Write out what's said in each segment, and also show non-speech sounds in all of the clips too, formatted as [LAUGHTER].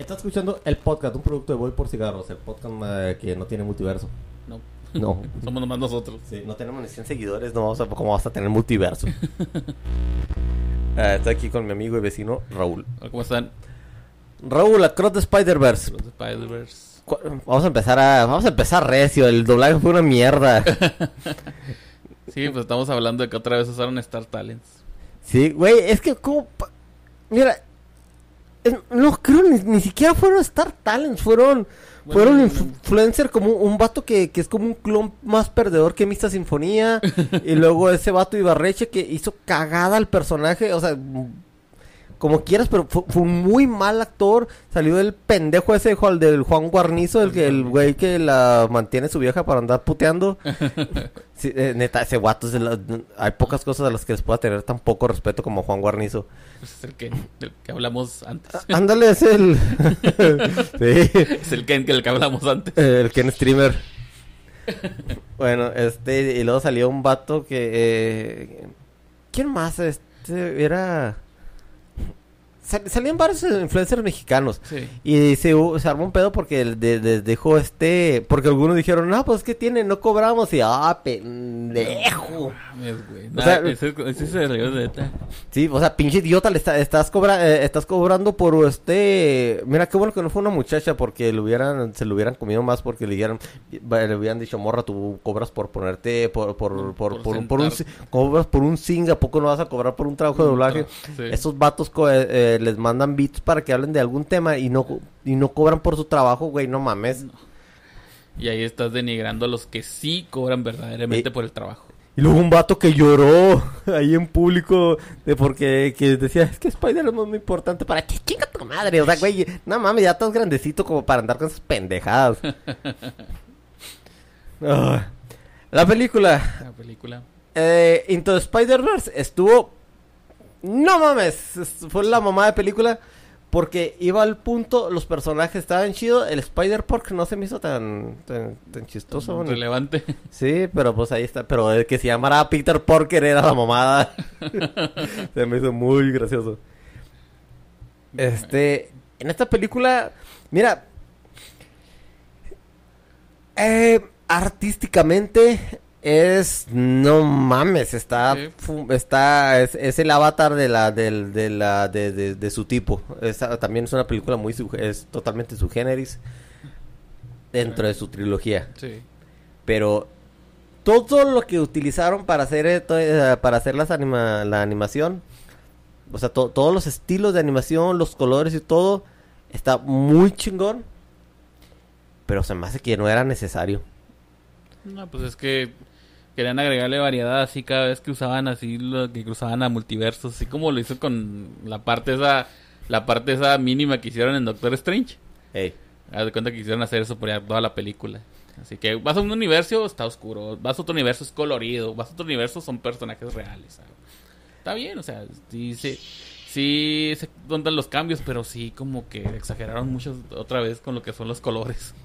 Estás escuchando el podcast, un producto de Voy por Cigarros, el podcast eh, que no tiene multiverso. No. No. [LAUGHS] Somos nomás nosotros. Sí, no tenemos ni 100 seguidores, no vamos a, ¿cómo vas a tener multiverso? Eh, [LAUGHS] estoy aquí con mi amigo y vecino Raúl. ¿Cómo están? Raúl, Across the Spider-Verse. De Spider-Verse. Cu- Vamos a empezar a vamos a empezar recio, el doblaje fue una mierda. [LAUGHS] Sí, pues estamos hablando de que otra vez usaron Star Talents. Sí, güey, es que como pa- mira, no creo ni, ni siquiera fueron Star Talents, fueron Bueno, fueron no. influencer como un vato que, que es como un clon más perdedor que Mista Sinfonía y luego ese vato Ibarreche que hizo cagada al personaje, o sea, como quieras, pero fue, fue un muy mal actor. Salió el pendejo ese del Juan Guarnizo, el que el güey que la mantiene su vieja para andar puteando. [LAUGHS] Sí, eh, neta, ese guato es la- hay pocas cosas a las que les pueda tener tan poco respeto como Juan Guarnizo. Pues es el que, del que hablamos antes. Ándale, es el. [LAUGHS] [LAUGHS] sí, es el Ken del que hablamos antes. el Ken Streamer. bueno, este, y luego salió un vato que. eh, ¿Quién más? Este, era. Sal- salían varios influencers mexicanos. Sí. Y se, armó un pedo porque de- de- dejó este. Porque algunos dijeron, no, pues ¿qué tiene? No cobramos. Y ah, pendejo. Güey. O sea- de. Sí, o sea, pinche idiota, le está- estás, cobra eh, estás cobrando por este... Mira, qué bueno que no fue una muchacha porque le hubieran, se lo hubieran comido más porque le hubieran, le hubieran dicho, morra, tú cobras por ponerte, por, por, por, Por por, un- por un, cobras por un sing, ¿a poco no vas a cobrar por un trabajo de doblaje? Sí. Esos vatos eh, eh, les mandan beats para que hablen de algún tema y no, y no cobran por su trabajo, güey, no mames. Y ahí estás denigrando a los que sí cobran verdaderamente Eh, por el trabajo. Y luego un vato que lloró [LAUGHS] ahí en público de porque que decía, es que Spider es muy importante para ti, chinga tu madre. O sea, güey, no mames, ya estás grandecito como para andar con esas pendejadas. [LAUGHS] Ah, la película La película. eh, Into Spider-Verse estuvo... No mames, es- fue la mamá de película porque iba al punto, los personajes estaban chidos, el Spider-Pork no se me hizo tan, tan, tan chistoso. ni- relevante. Sí, pero pues ahí está. Pero el que se llamara Peter Porker era la mamada. [LAUGHS] se me hizo muy gracioso. Este, en esta película, mira, eh, artísticamente es, no mames, está, Sí. está, es, es el avatar de la, del, de la, de, de, de su tipo. También es una película muy, es totalmente su generis dentro de su trilogía Sí. pero todo lo que utilizaron para hacer esto, eh, para hacer las anima- la animación, o sea, to- todos los estilos de animación, los colores y todo, está muy chingón, pero se me hace que no era necesario. No, pues es que querían agregarle variedad así cada vez que usaban así lo que cruzaban a multiversos, así como lo hizo con la parte esa, la parte esa mínima que hicieron en Doctor Strange. Ey, Haz de cuenta que quisieron hacer eso por toda la película. Así que vas a un universo, está oscuro. Vas a otro universo, es colorido. Vas a otro universo, son personajes reales. ¿sabes? Está bien, o sea, sí, sí, sí se notan los cambios, pero sí como que exageraron mucho otra vez con lo que son los colores. [LAUGHS]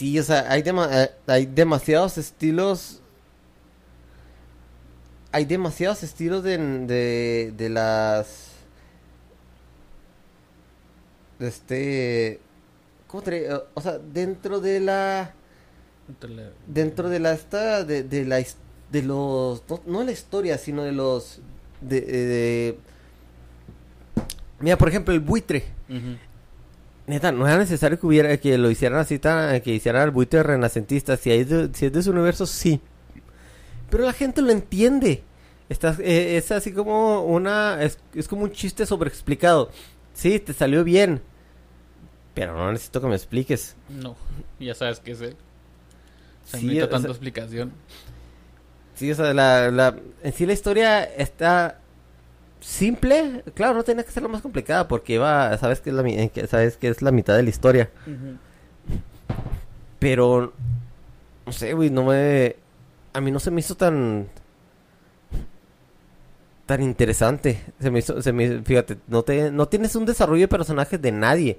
Sí, o sea, hay, dema- eh, hay demasiados estilos. Hay demasiados estilos de, de, de las. De este. ¿Cómo te? O sea, dentro de la. Dentro de la. Esta, de, de la. De los. No, no la historia, sino de los. De, de- de- Mira, por ejemplo, el buitre. Ujú. Neta, no era necesario que hubiera que lo hicieran así tan que hicieran el buitre renacentista. Si, hay de- si es de su universo, sí. Pero la gente lo entiende. Estás, eh, es así como una es, es como un chiste sobreexplicado. Sí, te salió bien. Pero no necesito que me expliques. No, ya sabes qué es él. Se Sí, necesita o sea- tanta explicación. Sí, o sea, la, la, en sí la historia está simple. Claro, no tenía que ser lo más complicada porque iba, sabes que es la, sabes que es la mitad de la historia. Pero, no sé, güey, no me... A mí no se me hizo tan... Tan interesante. Se me hizo, se me, fíjate, no, te, no tienes un desarrollo de personajes de nadie.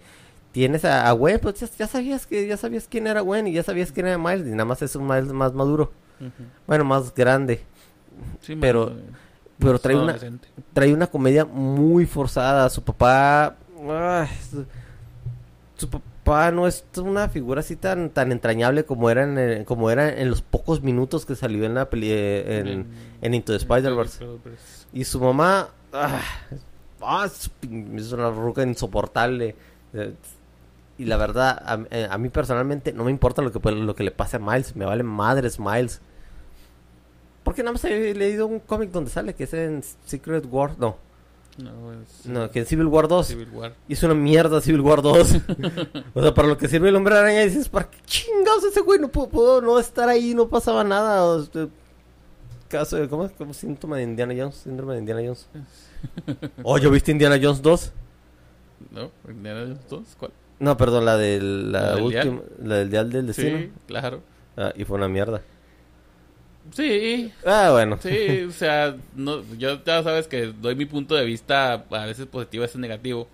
Tienes a, a Gwen, pues ya, ya sabías que ya sabías quién era Gwen y ya sabías quién era Miles y nada más es un Miles más maduro. Bueno, más grande. Sí, Pero- Pero más trae una, trae una comedia muy forzada. Su papá... su papá no es una figura así tan tan entrañable como era en, el- como era en los pocos minutos que salió en la peli eh, en, en Into the Spider-Verse. Y su mamá ah, ah, es una ruca insoportable. Eh, Y la verdad, a, eh, a mí personalmente no me importa lo que, lo que le pase a Miles. Me vale madres Miles. Porque nada más he leído un cómic donde sale, que es en Secret War. No, No, es no, que en Civil War 2. Civil War. Y es una mierda Civil War 2. [LAUGHS] o sea, para lo que sirve el hombre araña, dices, ¿para qué chingados ese güey no pudo, no estar ahí? No pasaba nada. O sea, caso de, ¿cómo es? Como síntoma de Indiana Jones, síndrome de Indiana Jones. [LAUGHS] oh, ¿yo viste Indiana Jones 2? ¿No? ¿Indiana Jones 2? ¿Cuál? No, perdón, la del la ¿La del última, la del dial del destino. Sí, claro. Ah, y fue una mierda. Sí, Ah, bueno. sí, o sea, no, yo ya sabes que doy mi punto de vista a veces positivo, a veces negativo.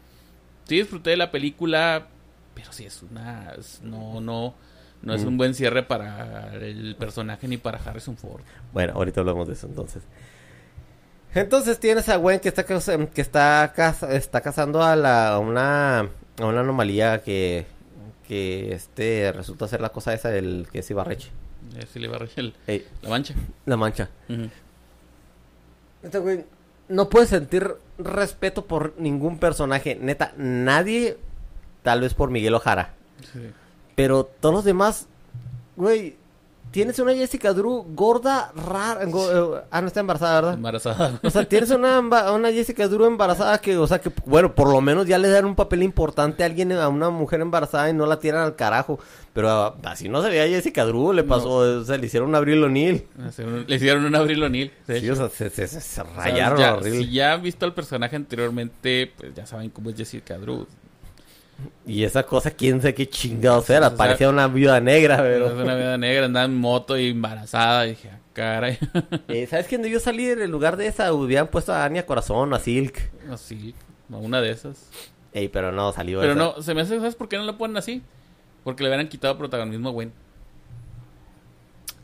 Sí disfruté de la película, pero sí es una... es- no, no, no es Mm. un buen cierre para el personaje ni para Harrison Ford. Bueno, ahorita hablamos de eso entonces. Entonces tienes a Gwen que está que está está cazando a la a una a una anomalía que que este resulta ser la cosa esa del que es Ibarreche. Le el- Ey, la mancha. la mancha. Este güey no puede sentir respeto por ningún personaje, neta, nadie tal vez por Miguel Ojara, Sí. pero todos los demás güey tienes una Jessica Drew gorda, rara, go- eh, ah no está embarazada, ¿verdad? Embarazada. O sea, tienes una, una Jessica Drew embarazada que, o sea, que, bueno, por lo menos ya le dan un papel importante a alguien, a una mujer embarazada y no la tiran al carajo. Pero ah, así no se veía Jessica Drew, le pasó, o sea, le hicieron un Abril O'Neill. Le hicieron un Abril O'Neill. Sí, o sea, se, se- se- se O sea, rayaron ya- horrible. Si ya han visto al personaje anteriormente, pues ya saben cómo es Jessica Drew. Y esa cosa, quién sabe qué chingados era, O sea, parecía una viuda negra, pero... una vida negra, andaba en moto y embarazada. Y dije, ah, caray. [LAUGHS] Eh, ¿Sabes quién debió salir en lugar de esa? Hubieran puesto a Anya Corazón, a Silk. Así, a una de esas. Ey, pero no, salió Pero esa. no, se me hace, ¿sabes por qué no la ponen así? Porque le hubieran quitado protagonismo a Gwen.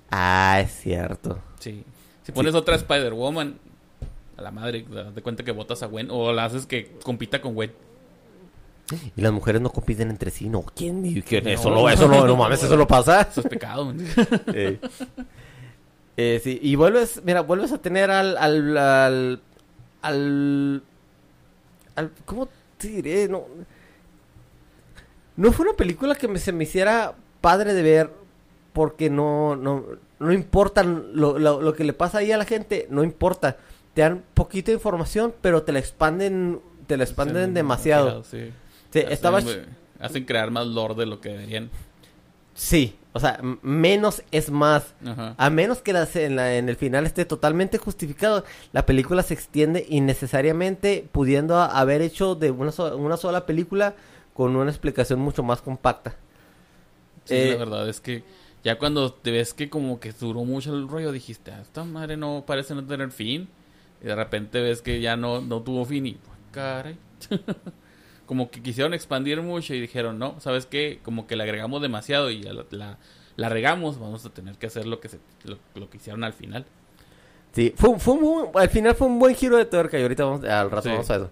Ah, es cierto. Sí. Si pones otra Spider-Woman, a la madre, de cuenta que votas a Gwen. O la haces que compita con Gwen. Y las mujeres no compiten entre sí, no. ¿Quién? ¿Y quién? Eso no, eso no, no mames, eso no pasa. Eso es pecado. man. [LAUGHS] Eh, eh, sí, y vuelves, mira, vuelves a tener al, al, al, al, al- ¿cómo te diré? No, no fue una película que me, se me hiciera padre de ver porque no, no, no importa lo, lo, lo que le pasa ahí a la gente, no importa. Te dan poquita información, pero te la expanden, te la expanden Hacen demasiado. Sí. Sí, Hacen, estaba, eh, hacen crear más lore de lo que deberían. sí, o sea, menos es más. Ajá. A menos que las- en, la- en el final esté totalmente justificado, la película se extiende innecesariamente, pudiendo a- haber hecho de una, so- una sola película con una explicación mucho más compacta. Sí, Eh, la verdad es que ya cuando te ves que como que duró mucho el rollo, dijiste, "Ah, esta madre no parece no tener fin. Y de repente ves que ya no, no tuvo fin y, "Ah, caray. [LAUGHS] como que quisieron expandir mucho y dijeron, no, ¿sabes qué? Como que le agregamos demasiado y la, la, la regamos, vamos a tener que hacer lo que, se, lo, lo que hicieron al final. Sí, fue, fue un al final fue un buen giro de tuerca y ahorita vamos, al rato Sí. vamos a eso.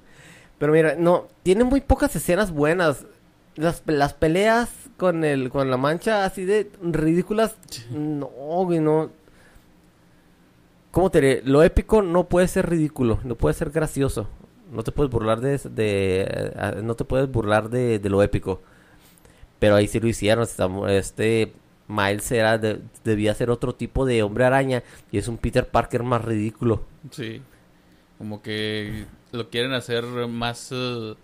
Pero mira, no, tiene muy pocas escenas buenas. Las, las peleas con el con la mancha así de ridículas, no, güey, no. ¿Cómo te diré? Lo épico no puede ser ridículo, no puede ser gracioso. No te puedes burlar de, de eh, no te puedes burlar de, de lo épico. Pero ahí sí lo hicieron. Este Miles era de- debía ser otro tipo de hombre araña y es un Peter Parker más ridículo. Sí. Como que lo quieren hacer más, eh,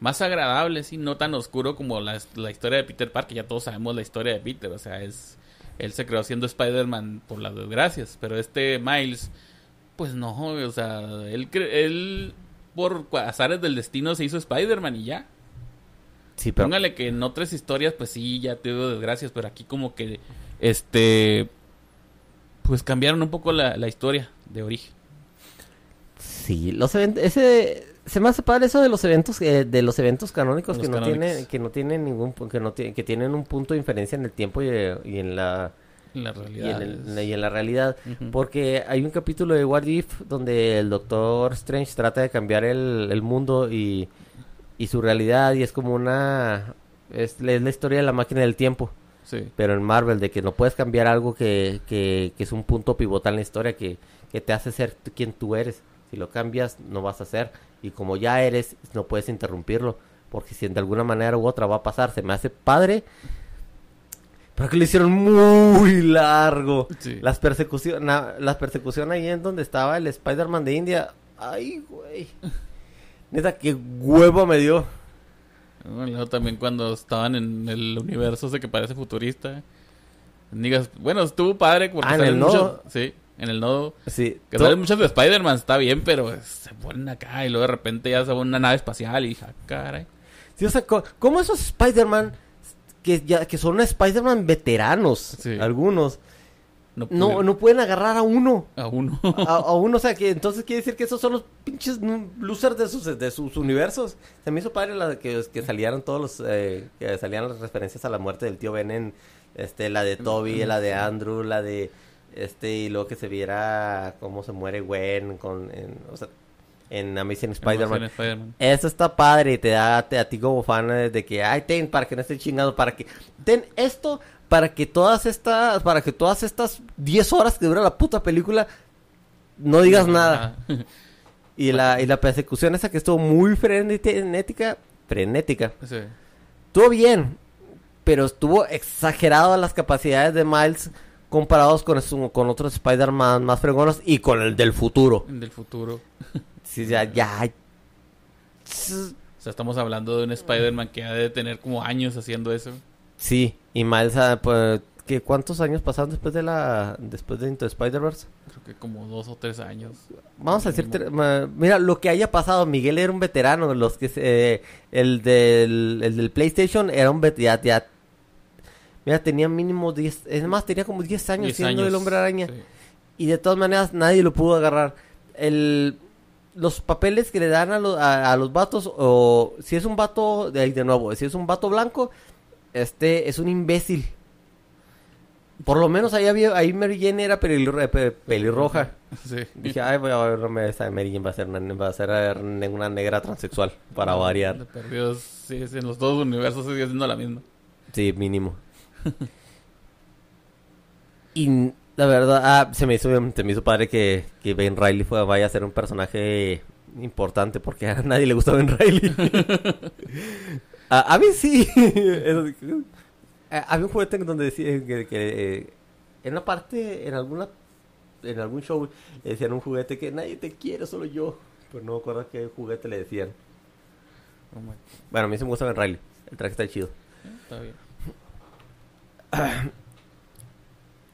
más agradable, sí, no tan oscuro como la, la historia de Peter Parker. Ya todos sabemos la historia de Peter, o sea, es él se creó siendo Spider-Man por las desgracias, pero este Miles, pues no, o sea, él, él por azares del destino se hizo Spider-Man y ya. Sí, pero Póngale que en otras historias, pues sí, ya tuvo desgracias, pero aquí como que, este, pues cambiaron un poco la, la historia de origen. sí, los eventos ese se me hace padre eso de los eventos eh, de los eventos canónicos Los que no tienen que no tienen ningún que no que tienen un punto de diferencia en el tiempo y, eh, y en la La y realidad. en, el- y en la realidad porque hay un capítulo de What If donde el Doctor Strange trata de cambiar el, el mundo y, y su realidad y es como una es, la- es la historia de la máquina del tiempo. Sí. Pero en Marvel, de que no puedes cambiar algo que, que, que es un punto pivotal en la historia, que, que te hace ser quien tú eres. Si lo cambias, no vas a ser. Y como ya eres, no puedes interrumpirlo. Porque si de alguna manera u otra va a pasar, se me hace padre. Pero que lo hicieron muy largo. Sí. Las persecuciones, las persecuciones ahí en donde estaba el Spider-Man de India. Ay, güey. Neta, qué huevo me dio. Bueno, también cuando estaban en el universo ese que parece futurista. Digas, bueno, estuvo padre porque Ah, ¿en el muchos- nodo? Sí, en el nodo. Sí. Que salen muchos de Spider-Man, está bien, pero se ponen acá y luego de repente ya se va una nave espacial y dije, ah, caray. Sí, o sea, ¿cómo esos Spider-Man que ya que son Spider-Man veteranos, Sí. algunos, No, no, no pueden agarrar a uno? A uno. A, a uno, o sea, que entonces quiere decir que esos son los pinches losers de sus, de sus universos. Se me hizo padre la de que, que salieran todos los, eh, que salían las referencias a la muerte del tío Ben en, este, la de Toby, la de Andrew, la de, este, y luego que se viera cómo se muere Gwen con, en, o sea, en Amazing Spider-Man. En Spider-Man. Eso está padre y te da te- a ti como fan de que, ay, ten, para que no esté chingado, para que, ten esto, para que todas estas, para que todas estas 10 horas que dura la puta película, no digas nada. [LAUGHS] Y la, y la persecución esa que estuvo muy frenética, frenética, Sí. estuvo bien, pero estuvo exagerado las capacidades de Miles comparados con, con otros Spider-Man más fregonos y con el del futuro. Del futuro. Sí, ya, ya. O sea, estamos hablando de un Spider-Man que ha de tener como años haciendo eso. Sí, y Miles, ah, pues, ¿qué, ¿cuántos años pasaron después de la, después de Into Spider-Verse? Creo que como dos o tres años. Vamos a decir, mira, lo que haya pasado, Miguel era un veterano, los que, se- el del, el del PlayStation era un veterano, ya, ya- mira, tenía mínimo 10, es más, tenía como 10 años siendo años. el hombre araña, Sí. y de todas maneras nadie lo pudo agarrar. El, los papeles que le dan a, lo- a, a los vatos, o si es un vato, de, de nuevo, si es un vato blanco, este es un imbécil. Por lo menos ahí había, ahí Mary Jane era pelirro- pe- pelirroja. Sí. Dije, ay, voy a ver, no me esa Mary Jane va a ser una, va a ser eh, una negra transexual, para variar. perdidos, sí, en los dos universos sigue siendo la misma. Sí, mínimo. [LAUGHS] y la verdad, ah, se me hizo, se me hizo padre que, que Ben Riley fue, vaya a ser un personaje importante, porque a nadie le gusta Ben Riley. [LAUGHS] a, a mí sí. [LAUGHS] Ah, había un juguete en donde decía que, que, eh, en una parte, en alguna en algún show, le decían un juguete que nadie te quiere, solo yo. Pero no me acuerdo qué juguete le decían. Oh Bueno, a mí sí me gusta Ben Riley. El traje está chido. eh, Está bien. [CLEARS THROAT]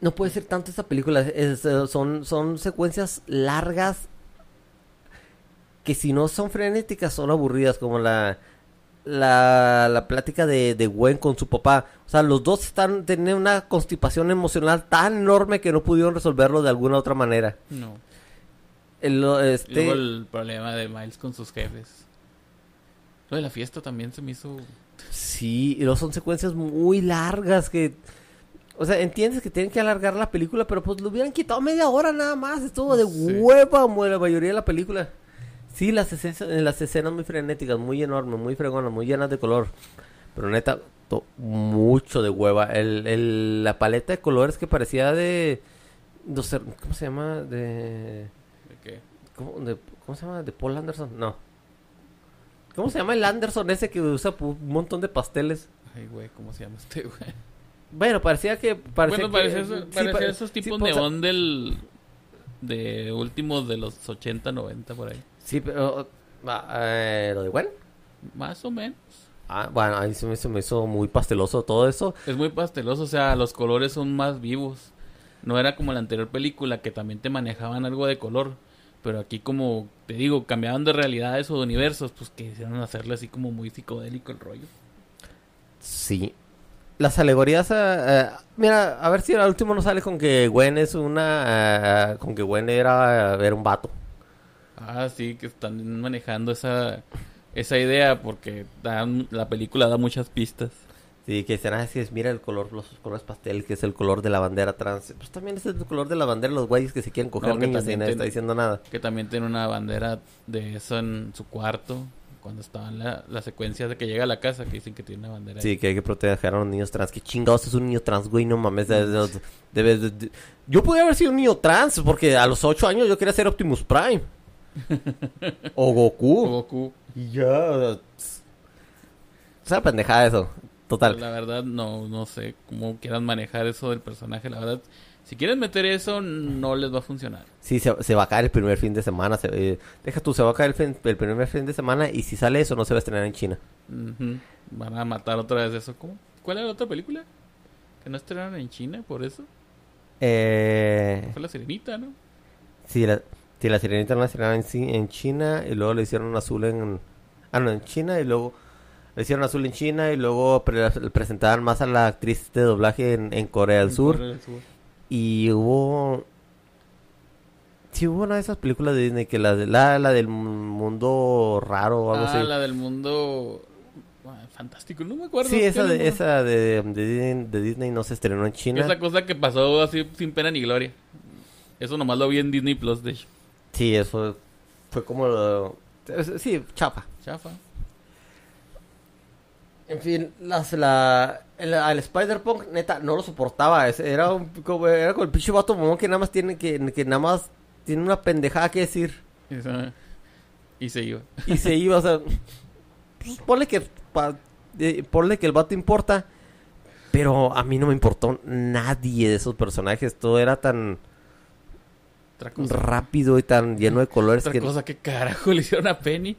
No puede ser tanto esta película. es, eh, son, son secuencias largas que si no son frenéticas son aburridas. Como la, la, la plática de, de Gwen con su papá. O sea, los dos están teniendo una constipación emocional tan enorme que no pudieron resolverlo de alguna otra manera. No. El, este, luego el problema de Miles con sus jefes. Lo de la fiesta también se me hizo... Sí, y son secuencias muy largas que... O sea, entiendes que tienen que alargar la película, pero pues lo hubieran quitado media hora nada más. Estuvo de Sí. hueva la mayoría de la película. Sí, las escenas, las escenas muy frenéticas, muy enormes, muy fregonas, muy llenas de color. Pero neta, to- mucho de hueva. El, el- la paleta de colores que parecía de... no sé, ¿Cómo se llama? De... ¿De qué? ¿Cómo, de- ¿Cómo se llama? ¿De Paul Anderson? No. ¿Cómo se llama el Anderson ese que usa un montón de pasteles? Ay, güey, ¿cómo se llama este, güey? Bueno, parecía que... Parecía bueno, que- parecía, eso- sí, parecía pa- esos sí, tipos pues, o sea, neón del... De últimos de los 80, 90, por ahí. Sí, pero... ah, eh, ¿Lo de Gwen? Más o menos. Ah, bueno, a mí se me, se me hizo muy pasteloso todo eso. Es muy pasteloso, o sea, los colores son más vivos. No era como la anterior película que también te manejaban algo de color. Pero aquí como, te digo, cambiaban de realidades o de universos, pues que hicieron hacerle así como muy psicodélico el rollo. Sí. Las alegorías... ah, ah, mira, a ver si al último no sale con que Gwen es una... ah, con que Gwen era, era un vato. Ah, sí, que están manejando esa, esa idea porque dan, la película da muchas pistas. Sí, que dicen, ah, sí, es, mira el color, los colores pastel, que es el color de la bandera trans. Pues también es el color de la bandera de los güeyes que se quieren coger No, que y nadie está diciendo nada. Que también tiene una bandera de eso en su cuarto. Cuando estaban la, la secuencia de que llega a la casa que dicen que tiene una bandera. Sí, que hay que proteger a los niños trans. Que chingados es un niño trans, güey, no mames. de- de- de- debe de- de- Yo podría haber sido un niño trans, porque a los 8 años yo quería ser Optimus Prime. [LAUGHS] o Goku. Goku. Y ya. Es una pendejada eso. Total. La verdad, no, no sé cómo quieran manejar eso del personaje. La verdad, si quieren meter eso, no les va a funcionar. Sí, se, se va a caer el primer fin de semana. se- eh, deja tú, se va a caer el, fin- el primer fin de semana. Y si sale eso, no se va a estrenar en China. Van a matar otra vez eso. ¿Cómo? ¿Cuál era la otra película? Que no estrenaron en China por eso. Eh, Fue la Sirenita, ¿no? sí, la, sí, la sirenita la estrenaron en, en China. Y luego le hicieron azul en. Ah, no, en China. Y luego le hicieron azul en China. Y luego pre- presentaban más a la actriz de doblaje en, en Corea del Sur. Corea del Sur. Y hubo. Sí, hubo una de esas películas de Disney que la, de- la, la del mundo raro o algo Ah, así. la del mundo ah, fantástico. No me acuerdo. Sí, esa de, esa de, de, Disney- de Disney no se estrenó en China. Esa cosa que pasó así sin pena ni gloria. Eso nomás lo vi en Disney Plus, de hecho. Sí, eso fue como... lo- Sí, chapa. Chafa. En fin, las, la, el, al Spider-Punk, neta, no lo soportaba. ese Era, un, como, era como el pinche vato mamón que nada más tiene que, que nada más tiene una pendejada que decir. Esa- Y se iba. Y se iba, o sea... pues, ponle que... pa- eh, ponle que el vato importa. Pero a mí no me importó nadie de esos personajes. Todo era tan rápido y tan lleno de colores Otra que... cosa, ¿qué carajo le hicieron a Penny?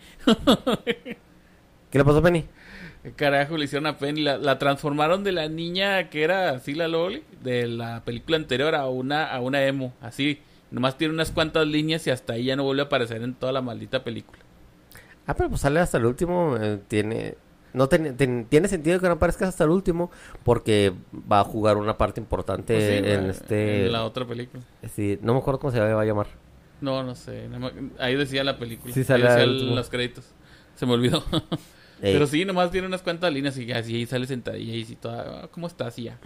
¿Qué le pasó a Penny? ¿Qué carajo le hicieron a Penny? La, la transformaron de la niña que era así la Loli, de la película anterior a una, a una emo, así. Nomás tiene unas cuantas líneas y hasta ahí ya no vuelve a aparecer en toda la maldita película. Ah, pero pues sale hasta el último. eh, tiene. No ten- ten- tiene sentido que no aparezca hasta el último porque va a jugar una parte importante Pues sí, en güey, este. en la otra película. sí, no me acuerdo cómo se va a llamar. No, no sé. ahí decía la película. Sí, Ahí sale decía al el- los créditos. Se me olvidó. [LAUGHS] Ey, Pero sí, nomás tiene unas cuantas líneas y así ahí sale sentadilla y así toda. "Ah, ¿Cómo estás? Y ya.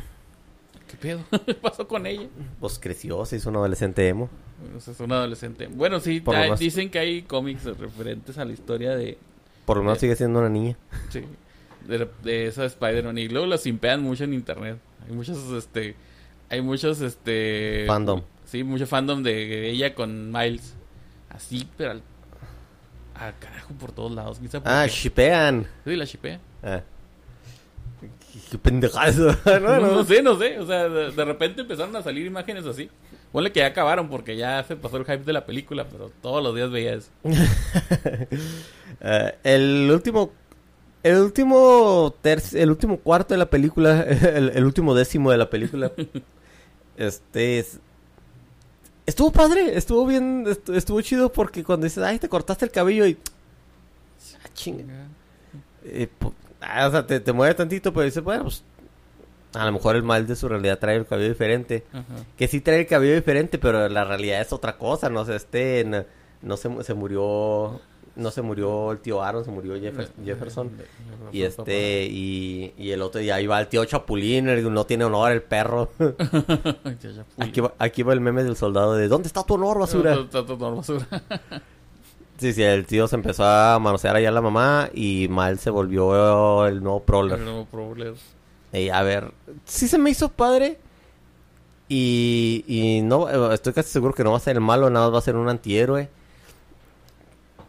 ¿Qué pedo? ¿Qué [LAUGHS] pasó con ella? Pues creció, se hizo un adolescente emo. O sea, es un adolescente. Bueno, sí, hay- dicen que hay cómics referentes a la historia de. Por lo menos sigue siendo una niña. Sí, de, de esa Spider-Man. Y luego la simpean mucho en internet. Hay muchos, este. Hay muchos, este. Fandom. Sí, mucho fandom de ella con Miles. Así, pero al. Al carajo por todos lados. Quizá Ah, shipean. Sí, la shipea. Ah. Qué, eso. [LAUGHS] no, No, no. no sé, no sé. O sea, de, de repente empezaron a salir imágenes así. Ponle que ya acabaron porque ya se pasó el hype de la película, pero todos los días veía eso. Eh, [LAUGHS] el último el último tercio, el último cuarto de la película [LAUGHS] el, el último décimo de la película este es- estuvo padre estuvo bien estu- estuvo chido porque cuando dices ay te cortaste el cabello y ah, chinga. Eh, po- ah, o sea te, te mueve tantito pero dices bueno pues a lo mejor el mal de su realidad trae el cabello diferente Ajá. que sí trae el cabello diferente, pero la realidad es otra cosa, no sé, este no, no se, se murió no se murió el tío Aaron, se murió Jeffer- Jefferson y este y, y el otro y ahí va el tío Chapulín, el- no tiene honor el perro. [LAUGHS] Aquí va, aquí va el meme del soldado de ¿dónde está tu honor, basura? Está- está todo basura. [LAUGHS] Sí, sí, el tío se empezó a manosear allá a la mamá y mal se volvió el nuevo prowler. El nuevo Prowler. Ey, a ver, sí se me hizo padre. Y, y no, eh, estoy casi seguro que no va a ser el malo, nada más va a ser un antihéroe.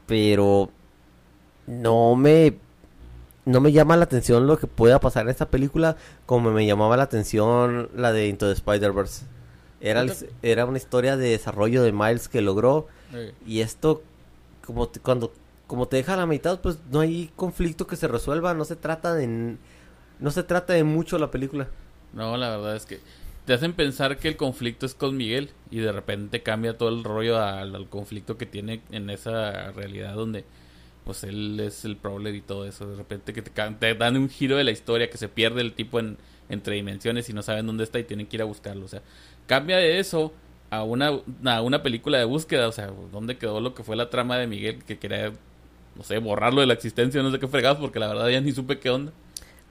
Pero no me, no me llama la atención lo que pueda pasar en esta película como me llamaba la atención la de Into the Spider-Verse. Era, el- era una historia de desarrollo de Miles que logró y esto, como te- cuando como te deja a la mitad, pues no hay conflicto que se resuelva, no se trata de no se trata de mucho la película. No, la verdad es que te hacen pensar que el conflicto es con Miguel y de repente cambia todo el rollo al, conflicto que tiene en esa realidad donde pues él es el Prowler y todo eso. De repente que te dan un giro de la historia que se pierde el tipo en, entre dimensiones y no saben dónde está y tienen que ir a buscarlo. O sea, cambia de eso a una, a una película de búsqueda. O sea, dónde quedó lo que fue la trama de Miguel que quería, no sé, borrarlo de la existencia, no sé qué fregados, porque la verdad ya ni supe qué onda.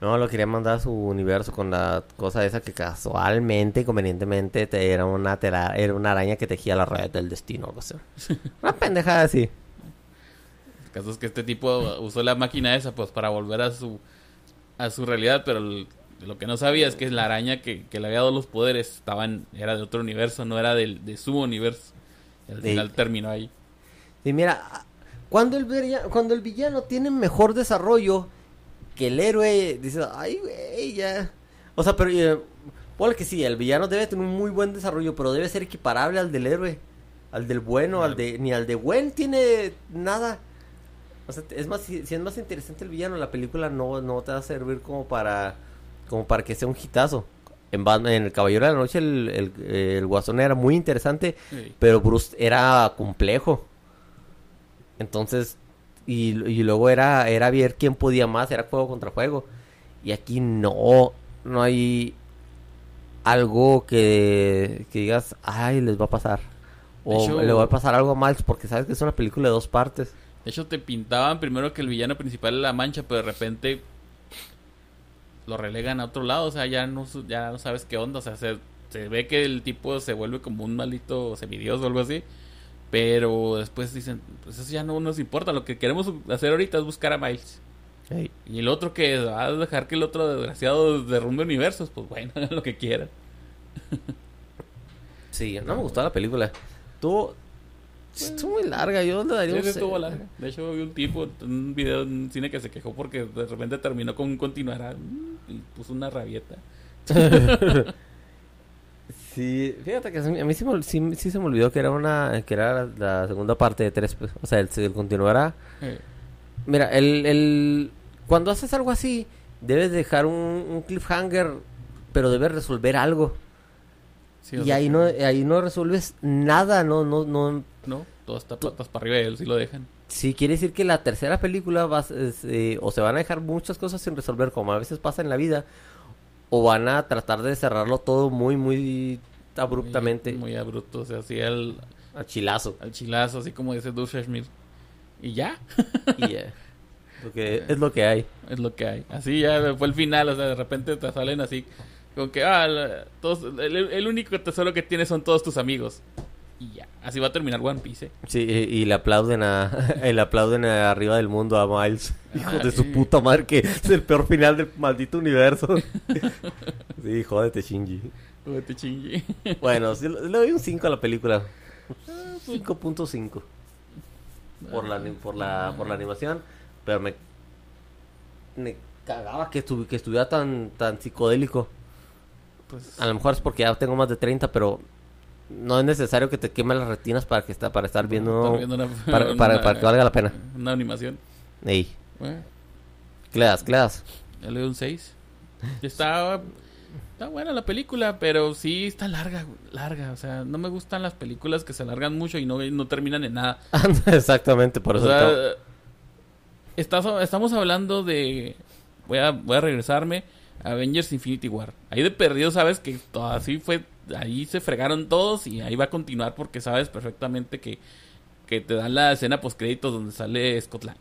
No, lo quería mandar a su universo con la cosa esa que casualmente, convenientemente, te era una tela, era una araña que tejía la red del destino, algo así. [LAUGHS] Una pendejada así. caso es que este tipo usó la máquina esa pues para volver a su a su realidad, pero el- lo que no sabía es que la araña que, que le había dado los poderes estaban era de otro universo, no era del, de su universo. Y al Sí. final terminó ahí. Y mira, cuando el, cuando el villano tiene mejor desarrollo que el héroe, dice, ay, güey, ya. O sea, pero, eh, ponle que sí, el villano debe tener un muy buen desarrollo, pero debe ser equiparable al del héroe, al del bueno, al de, ni al de Gwen tiene nada. O sea, es más, si, si es más interesante el villano, la película no, no te va a servir como para, como para que sea un hitazo. En, Batman- en El Caballero de la Noche el, el, el Guasón era muy interesante, Sí. pero Bruce era complejo. Entonces, y, y luego era, era ver quién podía más, era juego contra juego. Y aquí no, no hay algo que, que digas, ay, les va a pasar. O hecho- le va a pasar algo a Miles porque sabes que es una película de dos partes. De hecho, te pintaban primero que el villano principal era la mancha, pero de repente lo relegan a otro lado. O sea, ya no, ya no sabes qué onda. O sea, se, se ve que el tipo se vuelve como un maldito semidios o algo así. Pero después dicen, pues eso ya no nos importa. Lo que queremos hacer ahorita es buscar a Miles. Y el otro que va a dejar que el otro desgraciado derrumbe universos, pues bueno, hagan [LAUGHS] lo que quieran. Sí, no me gustó la película. Estuvo, estuvo muy larga, yo le daría Sí, un sí, se- estuvo larga. De hecho, vi un tipo en un video en un cine que se quejó porque de repente terminó con un continuará mm, y puso una rabieta. [LAUGHS] [LAUGHS] Sí, fíjate que a mí sí, me- sí, sí se me olvidó que era una que era la, la segunda parte de tres, pues. o sea, el, el continuará. Mira, el, el cuando haces algo así, debes dejar un, un cliffhanger, pero debes resolver algo. sí, y sea, ahí no ahí no resuelves nada, no no no No, todo está patas para arriba de él, si lo dejan. Sí, quiere decir que la tercera película es, eh, o se van a dejar muchas cosas sin resolver, como a veces pasa en la vida, o van a tratar de cerrarlo todo muy, muy abruptamente, Muy, muy abrupto, o sea, así al, chilazo. al chilazo, así como dice Dushashmir. Y ya, Y ya. [LAUGHS] Porque es lo que hay. es lo que hay. Así ya fue el final, o sea, de repente te salen así, como que, ah, todos, el, el único tesoro que tienes son todos tus amigos. Y ya, así va a terminar One Piece. ¿eh? Sí, y, y le aplauden a, y [LAUGHS] le aplauden a arriba del mundo a Miles. Hijo de su puta madre, que es el peor final del maldito universo. [LAUGHS] sí, jódete, Shinji. Juguete chingue. [LAUGHS] Bueno, sí, le doy un 5 a la película. Ah, pues, 5.5. Por la, ani- por, la, por la animación. Pero me, me cagaba que, estu- que estuviera tan, tan psicodélico. Pues, A lo mejor es porque ya tengo más de 30, pero no es necesario que te quemen las retinas para que está, para estar viendo, estar viendo una- [LAUGHS] para, una- para que valga la pena. Una animación. Ey, Bueno, ¿qué le das? ¿Qué le das? ya le doy un 6. Está, está buena la película, pero sí está larga, larga. O sea, no me gustan las películas que se alargan mucho y no, no terminan en nada. [LAUGHS] Exactamente, por O eso. sea, estás- estamos hablando de... Voy a, voy a regresarme a Avengers Infinity War. Ahí de perdido sabes que así fue... Ahí se fregaron todos y ahí va a continuar porque sabes perfectamente que, que te dan la escena post créditos donde sale Scotland.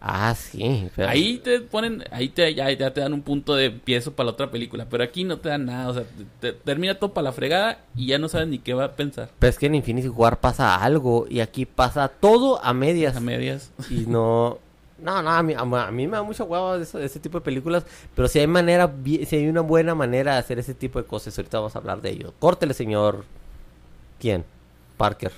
Ah, sí. pero- Ahí te ponen, ahí te, ya, ya te dan un punto de empiezo para la otra película, pero aquí no te dan nada, o sea, te- te- termina todo para la fregada y ya no sabes ni qué va a pensar. Pero es que en Infinity War pasa algo y aquí pasa todo a medias. A medias. Y no... No, no, a mí, a mí- me da mucha hueva de ese tipo de películas, pero si hay manera, si hay una buena manera de hacer ese tipo de cosas, ahorita vamos a hablar de ello. Córtele, señor. ¿Quién? Parker.